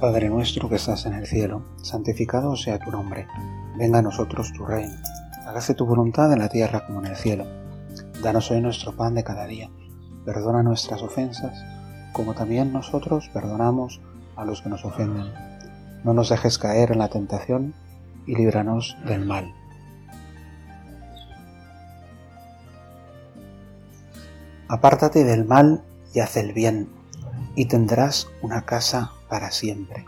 Padre nuestro que estás en el cielo, santificado sea tu nombre, venga a nosotros tu reino, hágase tu voluntad en la tierra como en el cielo. Danos hoy nuestro pan de cada día, perdona nuestras ofensas, como también nosotros perdonamos a los que nos ofenden. No nos dejes caer en la tentación y líbranos del mal. Apártate del mal y haz el bien, y tendrás una casa para siempre.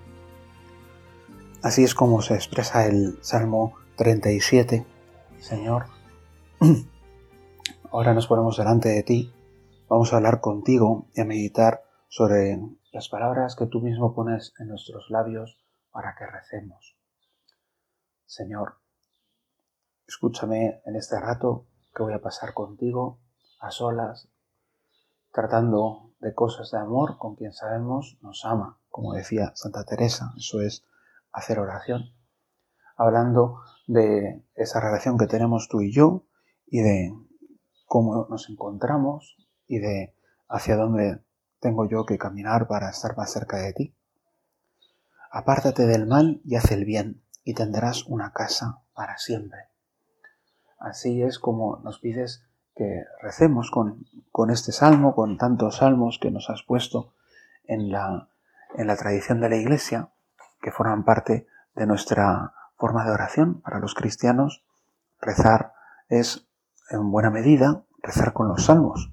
Así es como se expresa el Salmo 37. Señor, ahora nos ponemos delante de ti, vamos a hablar contigo y a meditar sobre las palabras que tú mismo pones en nuestros labios para que recemos. Señor, escúchame en este rato que voy a pasar contigo a solas, tratando de cosas de amor con quien sabemos nos ama, como decía Santa Teresa, eso es hacer oración, hablando de esa relación que tenemos tú y yo y de cómo nos encontramos y de hacia dónde tengo yo que caminar para estar más cerca de ti. Apártate del mal y haz el bien, y tendrás una casa para siempre. Así es como nos pides que recemos con, con este salmo, con tantos salmos que nos has puesto en la, en la tradición de la Iglesia, que forman parte de nuestra forma de oración. Para los cristianos, rezar es, en buena medida, rezar con los salmos.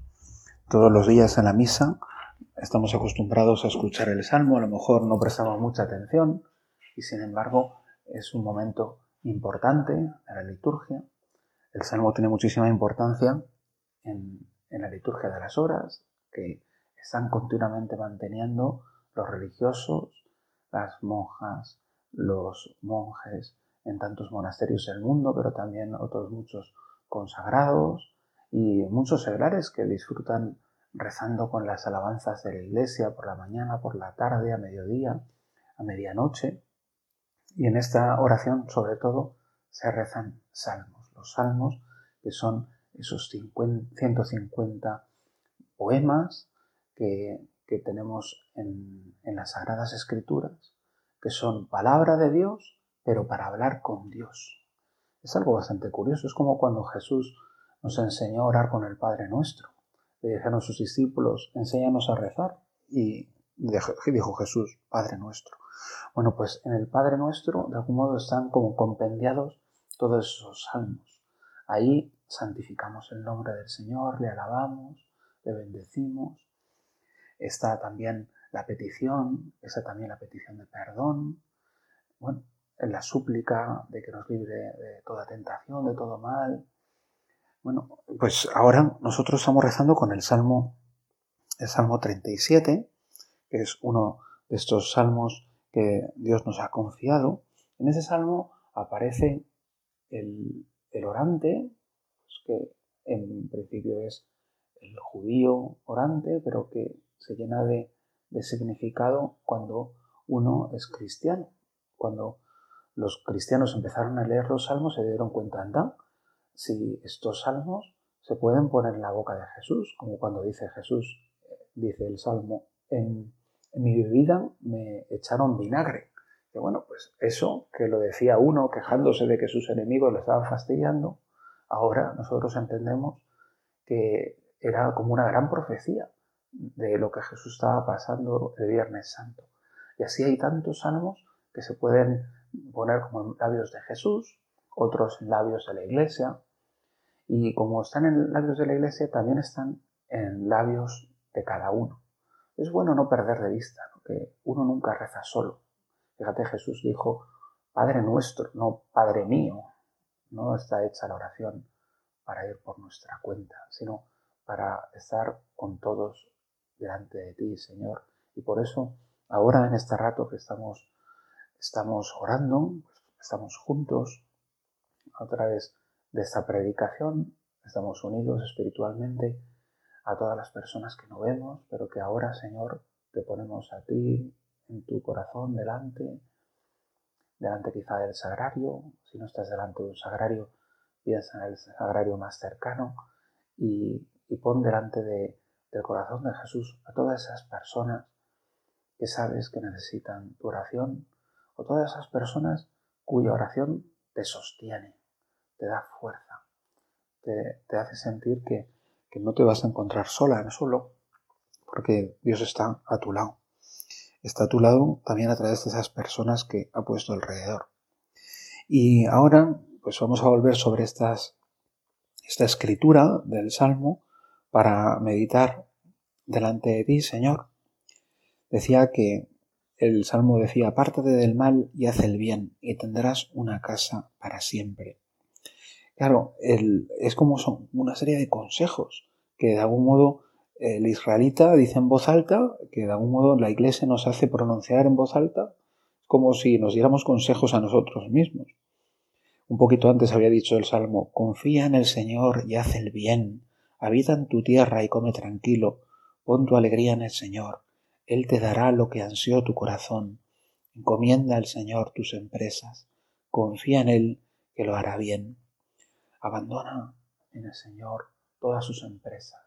Todos los días en la misa estamos acostumbrados a escuchar el salmo, a lo mejor no prestamos mucha atención y sin embargo es un momento importante en la liturgia. El salmo tiene muchísima importancia en, la liturgia de las horas que están continuamente manteniendo los religiosos, las monjas, los monjes en tantos monasterios del mundo, pero también otros muchos consagrados y muchos seglares que disfrutan rezando con las alabanzas de la iglesia por la mañana, por la tarde, a mediodía, a medianoche. Y en esta oración, sobre todo, se rezan salmos. Los salmos, que son esos 150 poemas que, tenemos en, en las Sagradas Escrituras, que son palabra de Dios, pero para hablar con Dios. Es algo bastante curioso. Es como cuando Jesús nos enseñó a orar con el Padre Nuestro le dijeron sus discípulos, enséñanos a rezar. Y dijo Jesús, Padre nuestro. Bueno, pues en el Padre nuestro, de algún modo, están como compendiados todos esos salmos. Ahí santificamos el nombre del Señor, le alabamos, le bendecimos. Está también la petición, está también la petición de perdón. Bueno, en la súplica de que nos libre de toda tentación, de todo mal, bueno, pues ahora nosotros estamos rezando con el Salmo, el Salmo 37, que es uno de estos salmos que Dios nos ha confiado. En ese salmo aparece el, orante, pues que en principio es el judío orante, pero que se llena de, significado cuando uno es cristiano. Cuando los cristianos empezaron a leer los salmos se dieron cuenta, anda, si estos salmos se pueden poner en la boca de Jesús, como cuando dice Jesús, dice el salmo, en, mi bebida me echaron vinagre. Que bueno, pues eso que lo decía uno quejándose de que sus enemigos le estaban fastidiando, ahora nosotros entendemos que era como una gran profecía de lo que Jesús estaba pasando el Viernes Santo. Y así hay tantos salmos que se pueden poner como en labios de Jesús, otros en labios de la iglesia, y como están en labios de la iglesia, también están en labios de cada uno. Es bueno no perder de vista que uno nunca reza solo. Fíjate, Jesús dijo, Padre nuestro, no Padre mío. No está hecha la oración para ir por nuestra cuenta, sino para estar con todos delante de ti, Señor. Y por eso, ahora en este rato que estamos, estamos orando, estamos juntos, a través de esta predicación. Estamos unidos espiritualmente a todas las personas que no vemos, pero que ahora, Señor, te ponemos a ti en tu corazón delante, delante quizá del sagrario. Si no estás delante de un sagrario, piensa en el sagrario más cercano y, pon delante de, del corazón de Jesús a todas esas personas que sabes que necesitan tu oración, o todas esas personas cuya oración te sostiene, te da fuerza, te, hace sentir que, que no te vas a encontrar sola, no solo, porque Dios está a tu lado. Está a tu lado también a través de esas personas que ha puesto alrededor. Y ahora, pues vamos a volver sobre estas, esta escritura del Salmo para meditar delante de ti, Señor. Decía que el Salmo decía, apártate del mal y haz el bien, y tendrás una casa para siempre. Claro, es como son una serie de consejos que de algún modo el israelita dice en voz alta, que de algún modo la iglesia nos hace pronunciar en voz alta, como si nos diéramos consejos a nosotros mismos. Un poquito antes había dicho el Salmo, confía en el Señor y haz el bien, habita en tu tierra y come tranquilo, pon tu alegría en el Señor, Él te dará lo que ansió tu corazón, encomienda al Señor tus empresas, confía en Él que lo hará bien. Abandona en el Señor todas sus empresas.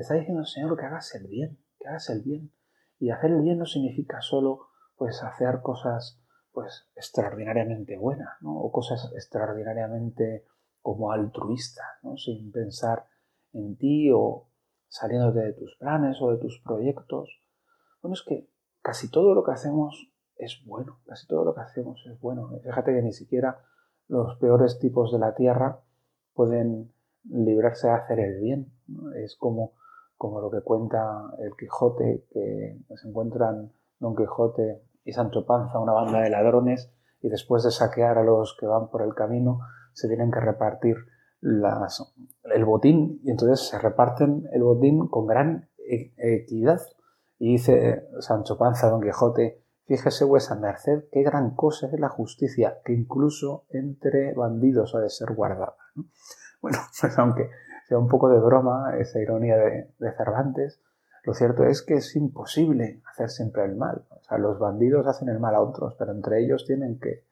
Está diciendo el Señor que hagas el bien, que hagas el bien. Y hacer el bien no significa solo pues hacer cosas pues extraordinariamente buenas, ¿no? O cosas extraordinariamente como altruistas, ¿no? Sin pensar en ti o saliéndote de tus planes o de tus proyectos. Bueno, es que casi todo lo que hacemos es bueno, casi todo lo que hacemos es bueno. Fíjate que ni siquiera los peores tipos de la tierra pueden librarse de hacer el bien. Es como, como lo que cuenta el Quijote, que se encuentran Don Quijote y Sancho Panza, una banda de ladrones, y después de saquear a los que van por el camino, se tienen que repartir las, el botín, y entonces se reparten el botín con gran e, equidad. Y dice Sancho Panza, Don Quijote, Fíjese vuesa merced qué gran cosa es la justicia, que incluso entre bandidos ha de ser guardada. Bueno, pues aunque sea un poco de broma esa ironía de, Cervantes, lo cierto es que es imposible hacer siempre el mal. O sea, los bandidos hacen el mal a otros, pero entre ellos tienen que,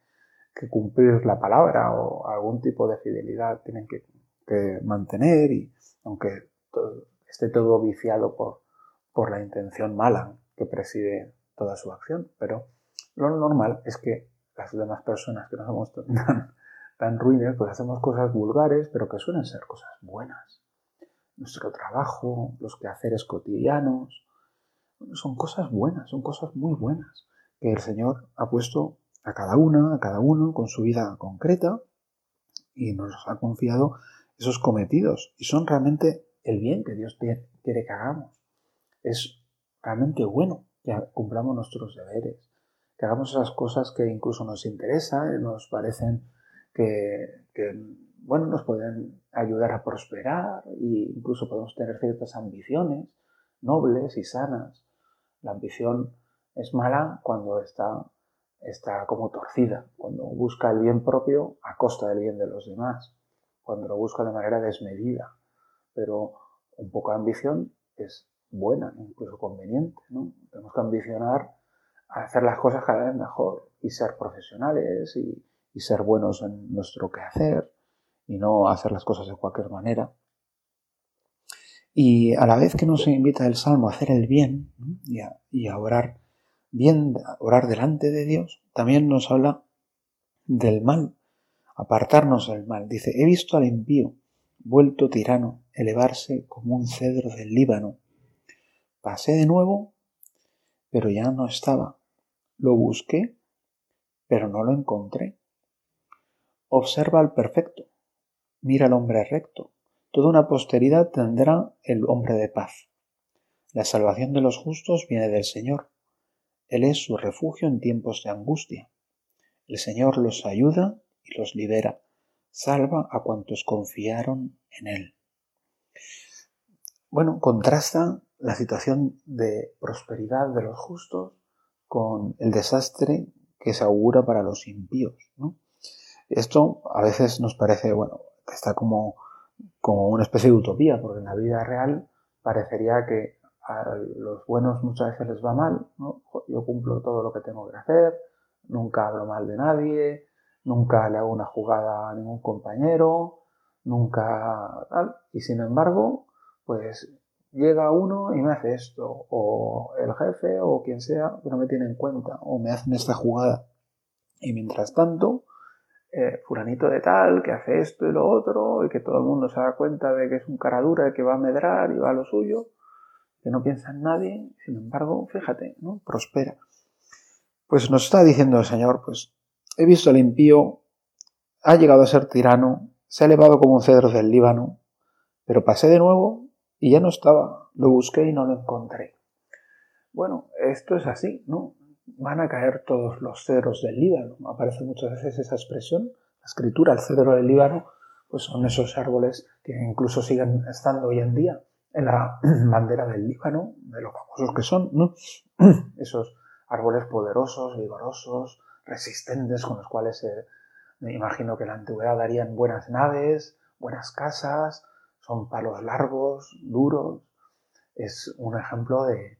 cumplir la palabra o algún tipo de fidelidad tienen que, mantener y aunque esté todo viciado por, la intención mala que preside toda su acción, pero lo normal es que las demás personas que no somos tan, tan ruines, pues hacemos cosas vulgares, pero que suelen ser cosas buenas. Nuestro trabajo, los quehaceres cotidianos, son cosas buenas, son cosas muy buenas que el Señor ha puesto a cada una, a cada uno con su vida concreta y nos ha confiado esos cometidos y son realmente el bien que Dios quiere que hagamos. Es realmente bueno que cumplamos nuestros deberes, que hagamos esas cosas que incluso nos interesan, nos parecen que, bueno, nos pueden ayudar a prosperar e incluso podemos tener ciertas ambiciones nobles y sanas. La ambición es mala cuando está, está como torcida, cuando busca el bien propio a costa del bien de los demás, cuando lo busca de manera desmedida. Pero un poco de ambición es buena, incluso conveniente. ¿no? Tenemos que ambicionar a hacer las cosas cada vez mejor y ser profesionales y, ser buenos en nuestro quehacer y no hacer las cosas de cualquier manera. Y a la vez que nos invita el Salmo a hacer el bien y, a, y, a, orar bien, a orar delante de Dios, también nos habla del mal, apartarnos del mal. Dice, he visto al impío, vuelto tirano, elevarse como un cedro del Líbano, Pasé de nuevo, pero ya no estaba. Lo busqué, pero no lo encontré. Observa al perfecto, mira al hombre recto. Toda una posteridad tendrá el hombre de paz. La salvación de los justos viene del Señor. Él es su refugio en tiempos de angustia. El Señor los ayuda y los libera. Salva a cuantos confiaron en Él. Bueno, contrasta la situación de prosperidad de los justos con el desastre que se augura para los impíos. Esto a veces nos parece, bueno, está como, como una especie de utopía, porque en la vida real parecería que a los buenos muchas veces les va mal, Yo cumplo todo lo que tengo que hacer, nunca hablo mal de nadie, nunca le hago una jugada a ningún compañero, nunca tal, y sin embargo, pues llega uno y me hace esto, o el jefe o quien sea no me tiene en cuenta, o me hacen esta jugada. Y mientras tanto, eh, de tal, que hace esto y lo otro, y que todo el mundo se da cuenta de que es un cara dura, que va a medrar y va a lo suyo, que no piensa en nadie, sin embargo, fíjate, ¿no? Prospera. Pues nos está diciendo el Señor, pues he visto al impío, ha llegado a ser tirano, se ha elevado como un cedro del Líbano, pero pasé de nuevo y ya no estaba, lo busqué y no lo encontré. Bueno, esto es así, ¿no? Van a caer todos los cedros del Líbano. Aparece muchas veces esa expresión, la escritura, el cedro del Líbano, pues son esos árboles que incluso siguen estando hoy en día en la bandera del Líbano, de lo famosos que son, ¿no? Esos árboles poderosos, vigorosos, resistentes, con los cuales me imagino que la antigüedad darían buenas naves, buenas casas, son palos largos, duros, es un ejemplo de,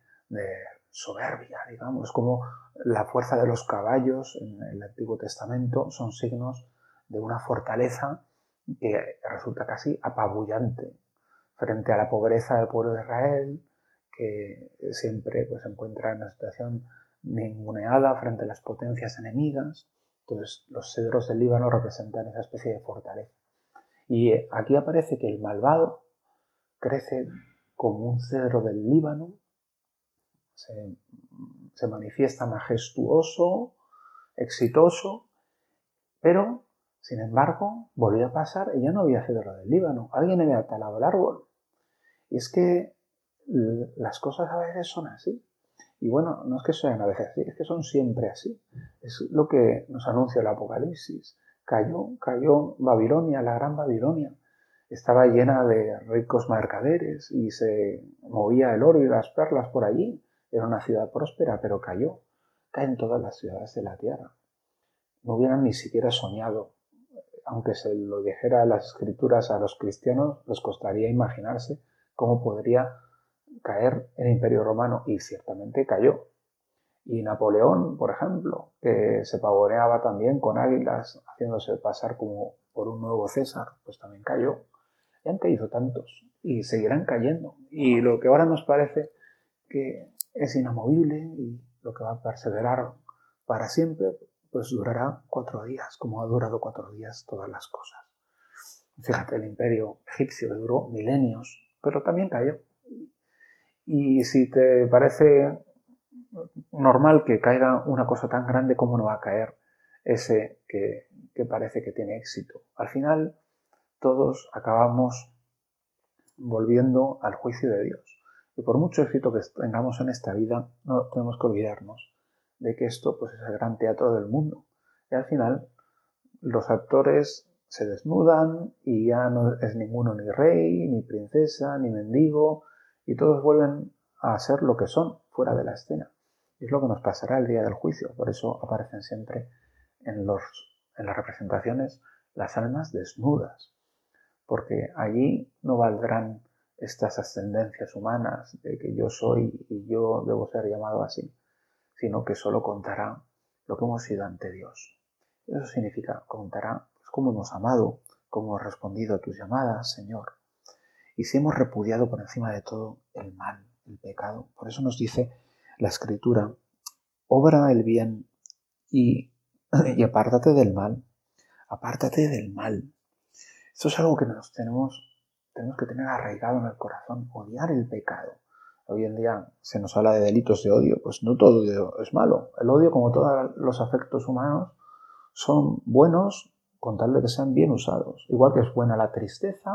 soberbia, digamos, como la fuerza de los caballos en el Antiguo Testamento son signos de una fortaleza que resulta casi apabullante frente a la pobreza del pueblo de Israel, que siempre pues, se encuentra en una situación ninguneada frente a las potencias enemigas. Entonces, los cedros del Líbano representan esa especie de fortaleza. Y eh, aquí aparece que el malvado crece como un cedro del Líbano, se, manifiesta majestuoso, exitoso, pero, sin embargo, volvió a pasar y ya no había cedro del Líbano. Alguien había talado el árbol. Y es que las cosas a veces son así. Y bueno, no es que sean a veces así, es que son siempre así. Es lo que nos anuncia el Apocalipsis. Cayó, cayó Babilonia, la gran Babilonia. Estaba llena de ricos mercaderes y se movía el oro y las perlas por allí. Era una ciudad próspera, pero cayó. Caen todas las ciudades de la tierra. No hubieran ni siquiera soñado. Aunque se lo dijera las escrituras a los cristianos, les costaría imaginarse cómo podría caer el imperio romano y ciertamente cayó. Y Napoleón, por ejemplo, que se pavoneaba también con águilas, haciéndose pasar como por un nuevo César, pues también cayó. Y han caído tantos y seguirán cayendo. Y lo que ahora nos parece que es inamovible y lo que va a perseverar para siempre, pues durará cuatro días, como ha durado cuatro días todas las cosas. Fíjate, el imperio egipcio duró milenios, pero también cayó. Y si te parece normal que caiga una cosa tan grande, ¿cómo no va a caer ese que, parece que tiene éxito? Al final, todos acabamos volviendo al juicio de Dios. Y por mucho éxito que tengamos en esta vida, no tenemos que olvidarnos de que esto pues, es el gran teatro del mundo. Y al final, los actores se desnudan y ya no es ninguno ni rey, ni princesa, ni mendigo, y todos vuelven a ser lo que son fuera de la escena. Y es lo que nos pasará el día del juicio. Por eso aparecen siempre en, los, en las representaciones las almas desnudas, porque allí no valdrán estas ascendencias humanas de que yo soy y yo debo ser llamado así, sino que solo contará lo que hemos sido ante Dios. Eso significa, contará cómo hemos amado, cómo hemos respondido a tus llamadas, Señor. Y si hemos repudiado por encima de todo el mal, el pecado. Por eso nos dice la Escritura, obra el bien y, y apártate del mal. Apártate del mal. Esto es algo que nos tenemos, tenemos que tener arraigado en el corazón, odiar el pecado. Hoy en día se nos habla de delitos de odio, pues no todo es malo. El odio, como todos los afectos humanos, son buenos con tal de que sean bien usados. Igual que es buena la tristeza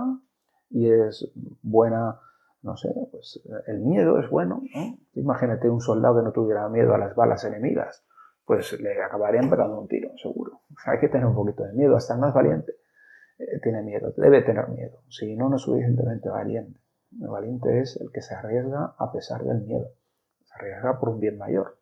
y es buena, no sé, pues el miedo es bueno. Imagínate un soldado que no tuviera miedo a las balas enemigas, pues le acabarían pegando un tiro, seguro. hay que tener un poquito de miedo, hasta el más valiente eh, tiene miedo, debe tener miedo. Si no, no es suficientemente valiente. El valiente es el que se arriesga a pesar del miedo, se arriesga por un bien mayor.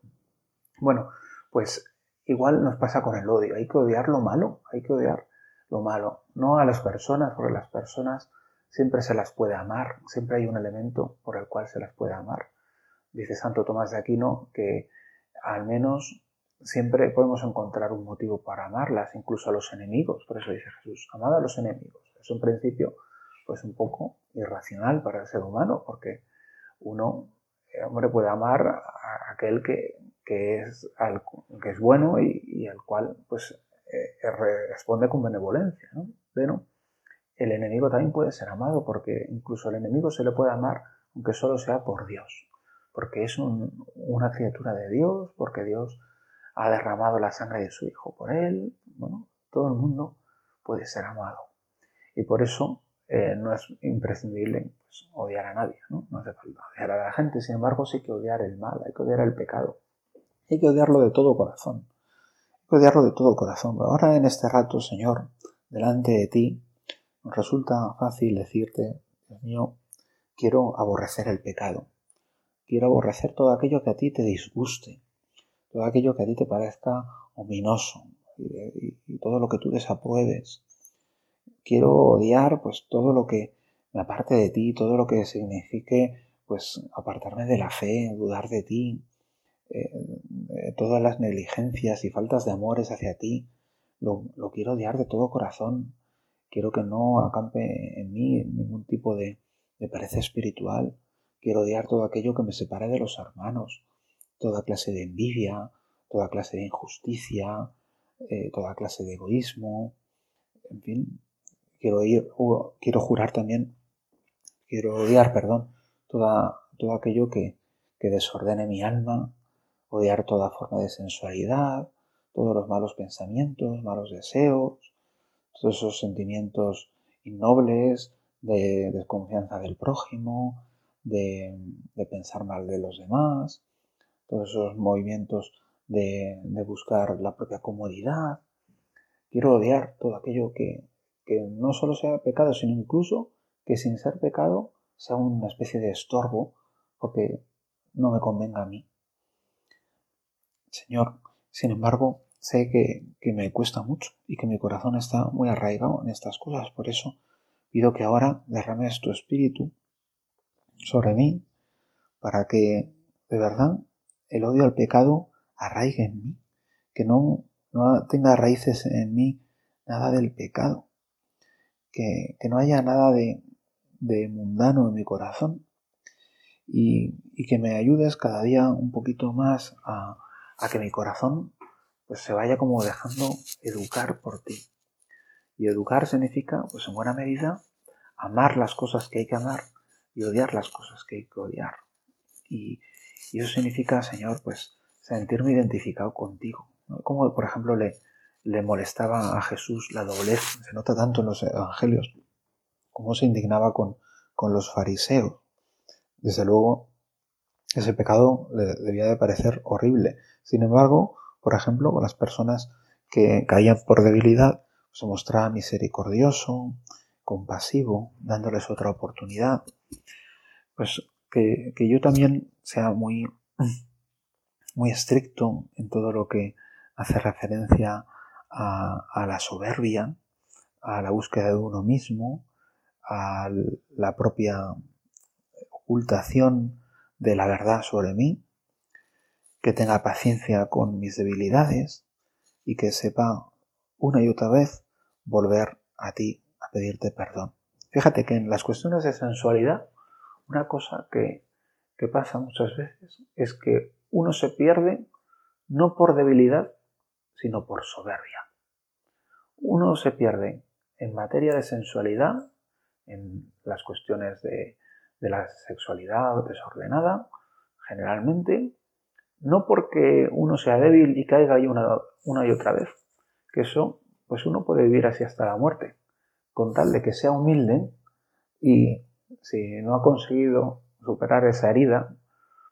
Bueno, pues Igual nos pasa con el odio, hay que odiar lo malo, hay que odiar lo malo, no a las personas, porque las personas siempre se las puede amar, siempre hay un elemento por el cual se las puede amar. Dice Santo Tomás de Aquino que al menos siempre podemos encontrar un motivo para amarlas, incluso a los enemigos, por eso dice Jesús, amad a los enemigos. Es un principio pues un poco irracional para el ser humano, porque uno, eh, hombre, puede amar a aquel que, es, que es bueno y, al cual pues eh, responde con benevolencia. ¿no? Pero el enemigo también puede ser amado porque incluso al enemigo se le puede amar aunque solo sea por Dios, porque es una criatura de Dios, porque Dios ha derramado la sangre de su Hijo por él. Bueno, todo el mundo puede ser amado. Y por eso eh, no es imprescindible pues, odiar a nadie, ¿no? No hace falta odiar a la gente, sin embargo sí hay que odiar el mal, hay que odiar el pecado, hay que odiarlo de todo corazón, hay que odiarlo de todo corazón. Pero ahora en este rato, Señor, delante de ti, nos resulta fácil decirte, Dios mío, quiero aborrecer el pecado, quiero aborrecer todo aquello que a ti te disguste, todo aquello que a ti te parezca ominoso y todo lo que tú desapruebes quiero odiar pues todo lo que me aparte de ti, todo lo que signifique pues apartarme de la fe, dudar de ti, eh, eh, todas las negligencias y faltas de amores hacia ti, lo, quiero odiar de todo corazón. Quiero que no acampe en mí ningún tipo de, pereza espiritual. Quiero odiar todo aquello que me separe de los hermanos, toda clase de envidia, toda clase de injusticia, eh, toda clase de egoísmo, en fin, quiero ir, quiero jurar también, quiero odiar, perdón, toda, todo aquello que, que desordene mi alma, odiar toda forma de sensualidad, todos los malos pensamientos, malos deseos, todos esos sentimientos innobles de desconfianza del prójimo, de, pensar mal de los demás, todos esos movimientos de, de, buscar la propia comodidad. Quiero odiar todo aquello que, que no solo sea pecado, sino incluso que sin ser pecado sea una especie de estorbo porque no me convenga a mí. Señor, sin embargo, sé que, me cuesta mucho y que mi corazón está muy arraigado en estas cosas. Por eso pido que ahora derrames tu espíritu sobre mí para que de verdad el odio al pecado arraigue en mí, que no, no tenga raíces en mí nada del pecado, que, no haya nada de, mundano en mi corazón y, que me ayudes cada día un poquito más a, que mi corazón pues se vaya como dejando educar por ti. Y educar significa, pues en buena medida, amar las cosas que hay que amar y odiar las cosas que hay que odiar. Y, eso significa, Señor, pues sentirme identificado contigo. Como por ejemplo le, le molestaba a Jesús la doblez. Se nota tanto en los evangelios cómo se indignaba con, con los fariseos. Desde luego, ese pecado le debía de parecer horrible. Sin embargo, por ejemplo, con las personas que caían por debilidad, se mostraba misericordioso, compasivo, dándoles otra oportunidad. Pues que, yo también sea muy, muy estricto en todo lo que hace referencia a, la soberbia, a la búsqueda de uno mismo, a la propia ocultación de la verdad sobre mí, que tenga paciencia con mis debilidades y que sepa una y otra vez volver a ti a pedirte perdón. Fíjate que en las cuestiones de sensualidad, una cosa que, que pasa muchas veces es que uno se pierde no por debilidad, sino por soberbia. Uno se pierde en materia de sensualidad, en las cuestiones de, la sexualidad desordenada, generalmente, no porque uno sea débil y caiga ahí una, una y otra vez, que eso, pues uno puede vivir así hasta la muerte, con tal de que sea humilde y si no ha conseguido superar esa herida,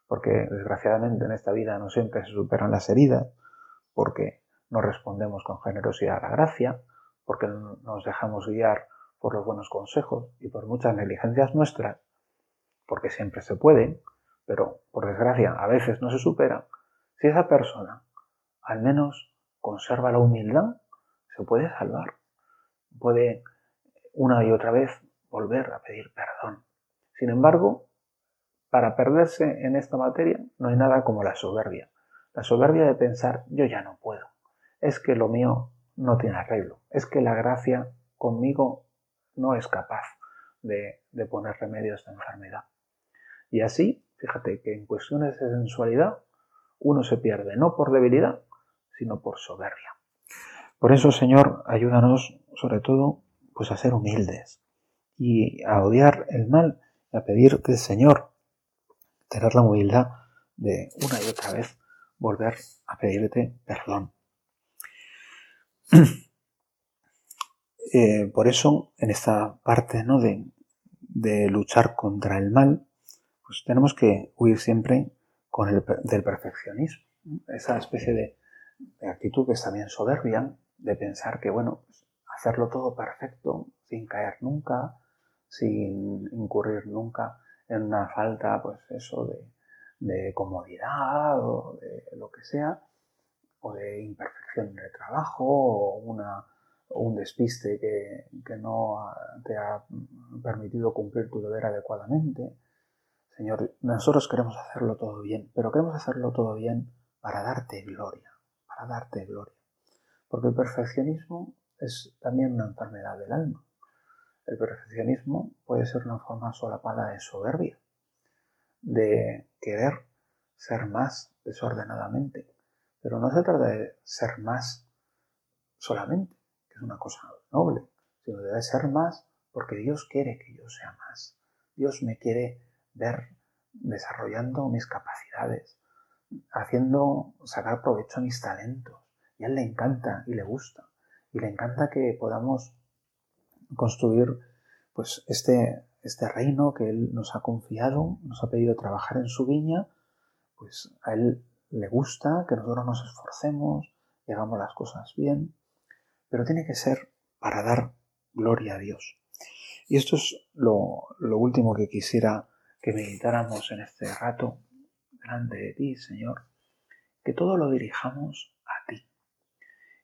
porque desgraciadamente en esta vida no siempre se superan las heridas, porque no respondemos con generosidad a la gracia, porque nos dejamos guiar por los buenos consejos y por muchas negligencias nuestras, porque siempre se puede, pero por desgracia a veces no se supera, si esa persona al menos conserva la humildad, se puede salvar, puede una y otra vez volver a pedir perdón. Sin embargo, para perderse en esta materia no hay nada como la soberbia. La soberbia de pensar yo ya no puedo es que lo mío no tiene arreglo, es que la gracia conmigo no es capaz de, poner remedio a esta enfermedad. Y así, fíjate que en cuestiones de sensualidad uno se pierde no por debilidad, sino por soberbia. Por eso, Señor, ayúdanos sobre todo pues a ser humildes y a odiar el mal a pedirte, Señor, tener la humildad de una y otra vez volver a pedirte perdón. Eh, por eso, en esta parte ¿no? de, de, luchar contra el mal, pues tenemos que huir siempre con el, del perfeccionismo. Esa especie de, actitud que es también soberbia, de pensar que, bueno, hacerlo todo perfecto, sin caer nunca, sin incurrir nunca en una falta, pues eso, de, de comodidad o de lo que sea, o de imperfección en el trabajo, o una, un despiste que, que, no te ha permitido cumplir tu deber adecuadamente. Señor, nosotros queremos hacerlo todo bien, pero queremos hacerlo todo bien para darte gloria, para darte gloria. Porque el perfeccionismo es también una enfermedad del alma. El perfeccionismo puede ser una forma solapada de soberbia, de querer ser más desordenadamente. Pero no se trata de ser más solamente, que es una cosa noble, sino de ser más porque Dios quiere que yo sea más. Dios me quiere ver desarrollando mis capacidades, haciendo sacar provecho a mis talentos. Y a Él le encanta y le gusta. Y le encanta que podamos construir pues este este reino que Él nos ha confiado, nos ha pedido trabajar en su viña, pues a Él le gusta que nosotros nos esforcemos y hagamos las cosas bien, pero tiene que ser para dar gloria a Dios. Y esto es lo, lo último que quisiera que meditáramos en este rato delante de ti, Señor, que todo lo dirijamos a ti,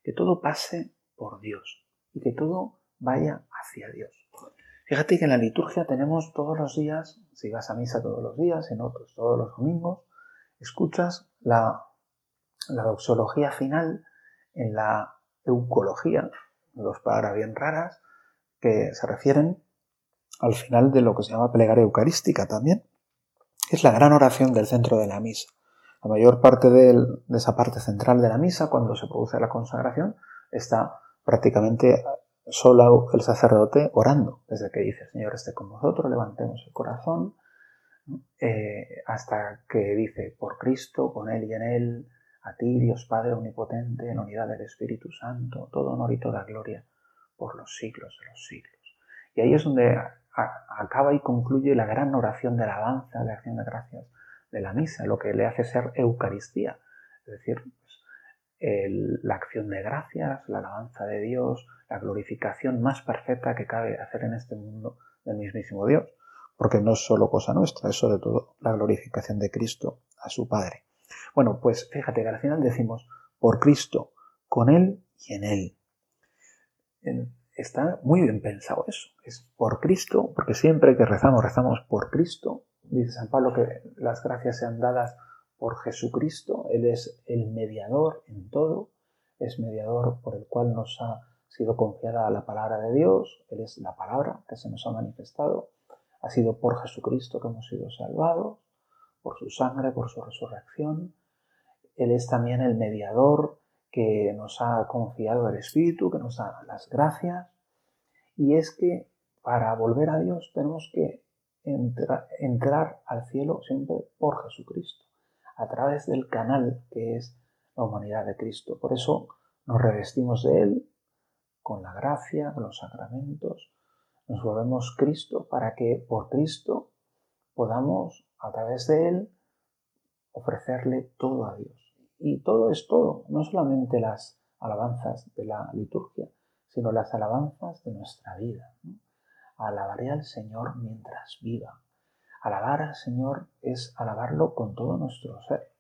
que todo pase por Dios y que todo vaya hacia Dios. Fíjate que en la liturgia tenemos todos los días, si vas a misa todos los días, en otros todos los domingos, escuchas la, la doxología final en la eucología, dos palabras bien raras, que se refieren al final de lo que se llama plegaria eucarística también. Es la gran oración del centro de la misa. La mayor parte de, de esa parte central de la misa, cuando se produce la consagración, está prácticamente solo el sacerdote orando, desde que dice, Señor esté con vosotros, levantemos el corazón, eh, hasta que dice, por Cristo, con Él y en Él, a ti, Dios Padre Omnipotente, en unidad del Espíritu Santo, todo honor y toda gloria por los siglos de los siglos. Y ahí es donde acaba y concluye la gran oración de alabanza, de acción de gracias de la misa, lo que le hace ser Eucaristía, es decir, la acción de gracias, la alabanza de Dios, la glorificación más perfecta que cabe hacer en este mundo del mismísimo Dios, porque no es solo cosa nuestra, es sobre todo la glorificación de Cristo a su Padre. Bueno, pues fíjate que al final decimos por Cristo, con Él y en Él. Está muy bien pensado eso. Es por Cristo, porque siempre que rezamos, rezamos por Cristo. Dice San Pablo que las gracias sean dadas por Jesucristo, Él es el mediador en todo, es mediador por el cual nos ha sido confiada la palabra de Dios, Él es la palabra que se nos ha manifestado, ha sido por Jesucristo que hemos sido salvados, por su sangre, por su resurrección, Él es también el mediador que nos ha confiado el Espíritu, que nos da las gracias, y es que para volver a Dios tenemos que entrar al cielo siempre por Jesucristo a través del canal que es la humanidad de Cristo. Por eso nos revestimos de Él con la gracia, con los sacramentos, nos volvemos Cristo para que por Cristo podamos a través de Él ofrecerle todo a Dios. Y todo es todo, no solamente las alabanzas de la liturgia, sino las alabanzas de nuestra vida. Alabaré al Señor mientras viva. Alabar al Señor es alabarlo con todo nuestro ser,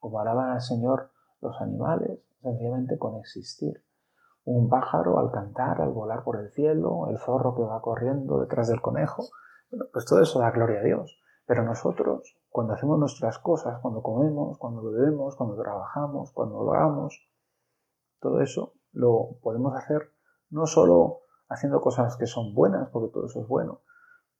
como alaban al Señor los animales, sencillamente con existir. Un pájaro al cantar, al volar por el cielo, el zorro que va corriendo detrás del conejo. Bueno, pues todo eso da gloria a Dios. Pero nosotros, cuando hacemos nuestras cosas, cuando comemos, cuando bebemos, cuando trabajamos, cuando lo hagamos, todo eso lo podemos hacer no solo haciendo cosas que son buenas, porque todo eso es bueno,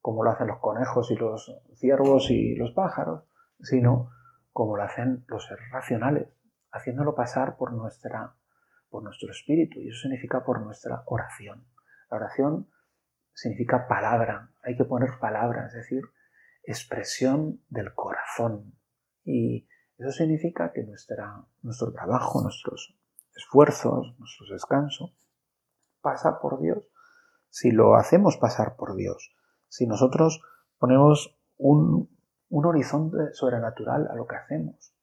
como lo hacen los conejos y los ciervos y los pájaros, sino como lo hacen los seres racionales, haciéndolo pasar por, nuestra, por nuestro espíritu. Y eso significa por nuestra oración. La oración significa palabra, hay que poner palabra, es decir, expresión del corazón. Y eso significa que nuestro trabajo, nuestros esfuerzos, nuestro descanso, pasa por Dios si lo hacemos pasar por Dios. Si nosotros ponemos un, horizonte sobrenatural a lo que hacemos.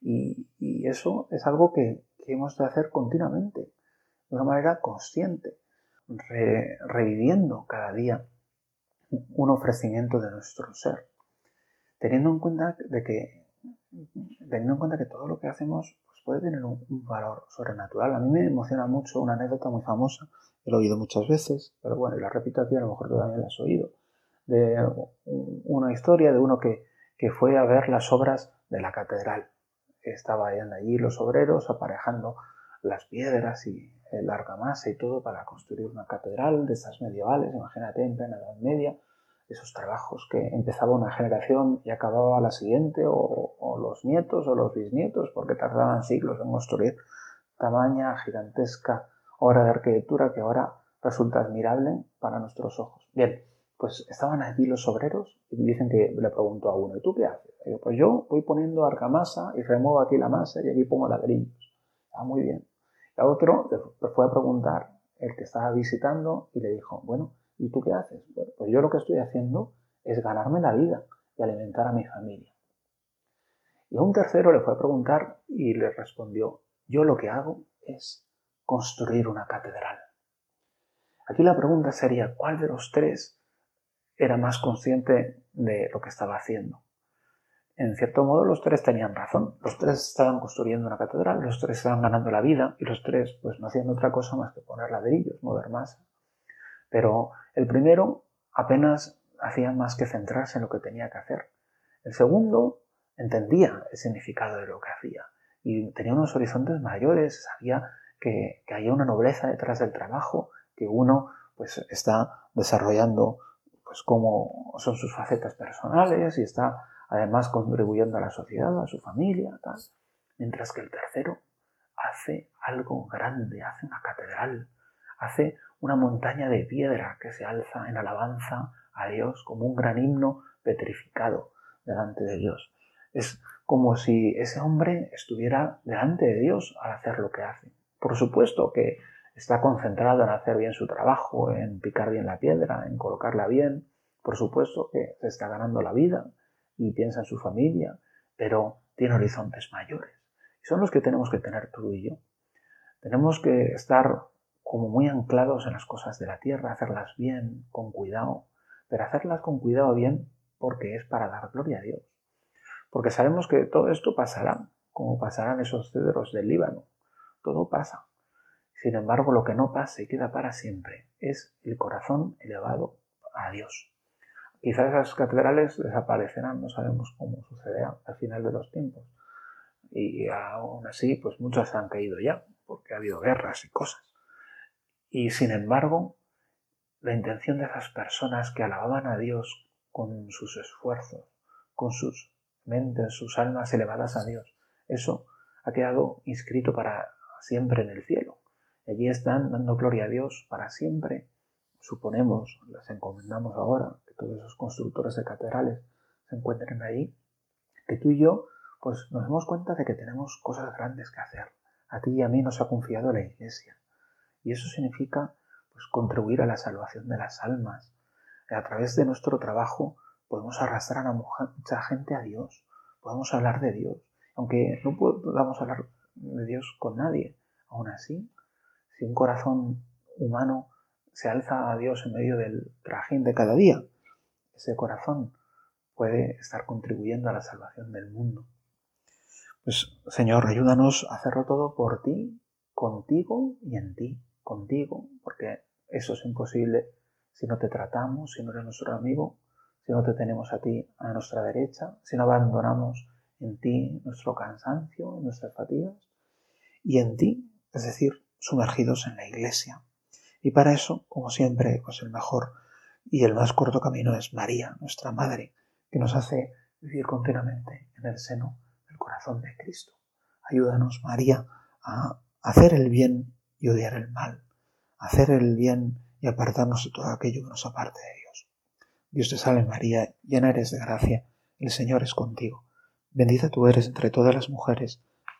Y, eso es algo que, hemos de hacer continuamente, de una manera consciente, reviviendo cada día un ofrecimiento de nuestro ser, teniendo en cuenta de que teniendo en cuenta que todo lo que hacemos pues, puede tener un, valor sobrenatural. A mí me emociona mucho una anécdota muy famosa, he oído muchas veces, pero bueno, la repito aquí, a lo mejor tú también la has oído, de una historia de uno que, que fue a ver las obras de la catedral. Estaban allí los obreros aparejando las piedras y el argamasa y todo para construir una catedral de estas medievales, imagínate, en plena Edad Media, esos trabajos que empezaba una generación y acababa la siguiente, o, o, los nietos o los bisnietos, porque tardaban siglos en construir tamaña gigantesca obra de arquitectura que ahora resulta admirable para nuestros ojos. Bien, pues estaban allí los obreros y dicen que le preguntó a uno, ¿y tú qué haces? Digo, pues yo voy poniendo argamasa y remuevo aquí la masa y aquí pongo ladrillos. Ah, muy bien. Y a otro le fue a preguntar, el que estaba visitando, y le dijo, bueno, ¿y tú qué haces? Bueno, pues yo lo que estoy haciendo es ganarme la vida y alimentar a mi familia. Y a un tercero le fue a preguntar y le respondió, yo lo que hago es construir una catedral. Aquí la pregunta sería, ¿cuál de los tres era más consciente de lo que estaba haciendo. En cierto modo, los tres tenían razón. Los tres estaban construyendo una catedral, los tres estaban ganando la vida y los tres pues no hacían otra cosa más que poner ladrillos, mover masa. Pero el primero apenas hacía más que centrarse en lo que tenía que hacer. El segundo entendía el significado de lo que hacía y tenía unos horizontes mayores, sabía que, que había una nobleza detrás del trabajo, que uno pues está desarrollando pues cómo son sus facetas personales y está además contribuyendo a la sociedad, a su familia, tal. Mientras que el tercero hace algo grande, hace una catedral, hace una montaña de piedra que se alza en alabanza a Dios como un gran himno petrificado delante de Dios. Es como si ese hombre estuviera delante de Dios al hacer lo que hace. Por supuesto que está concentrado en hacer bien su trabajo, en picar bien la piedra, en colocarla bien. Por supuesto que se está ganando la vida y piensa en su familia, pero tiene horizontes mayores. Y son los que tenemos que tener tú y yo. Tenemos que estar como muy anclados en las cosas de la tierra, hacerlas bien, con cuidado, pero hacerlas con cuidado bien porque es para dar gloria a Dios. Porque sabemos que todo esto pasará, como pasarán esos cedros del Líbano. Todo pasa. Sin embargo, lo que no pasa y queda para siempre es el corazón elevado a Dios. Quizás esas catedrales desaparecerán, no sabemos cómo sucederá al final de los tiempos. Y aún así, pues muchas han caído ya, porque ha habido guerras y cosas. Y sin embargo, la intención de esas personas que alababan a Dios con sus esfuerzos, con sus mentes, sus almas elevadas a Dios, eso ha quedado inscrito para siempre en el cielo. Allí están dando gloria a Dios para siempre. Suponemos, les encomendamos ahora, que todos esos constructores de catedrales se encuentren ahí, que tú y yo, pues nos damos cuenta de que tenemos cosas grandes que hacer. A ti y a mí nos ha confiado la Iglesia. Y eso significa, pues, contribuir a la salvación de las almas. A través de nuestro trabajo podemos arrastrar a mucha gente a Dios. Podemos hablar de Dios. Aunque no podamos hablar de Dios con nadie, aún así si un corazón humano se alza a Dios en medio del trajín de cada día, ese corazón puede estar contribuyendo a la salvación del mundo. Pues Señor, ayúdanos a hacerlo todo por ti, contigo y en ti, contigo, porque eso es imposible si no te tratamos, si no eres nuestro amigo, si no te tenemos a ti a nuestra derecha, si no abandonamos en ti nuestro cansancio, nuestras fatigas, y en ti, es decir, sumergidos en la iglesia. Y para eso, como siempre, pues el mejor y el más corto camino es María, nuestra Madre, que nos hace vivir continuamente en el seno del corazón de Cristo. Ayúdanos, María, a hacer el bien y odiar el mal, a hacer el bien y apartarnos de todo aquello que nos aparte de Dios. Dios te salve María, llena eres de gracia, el Señor es contigo. Bendita tú eres entre todas las mujeres,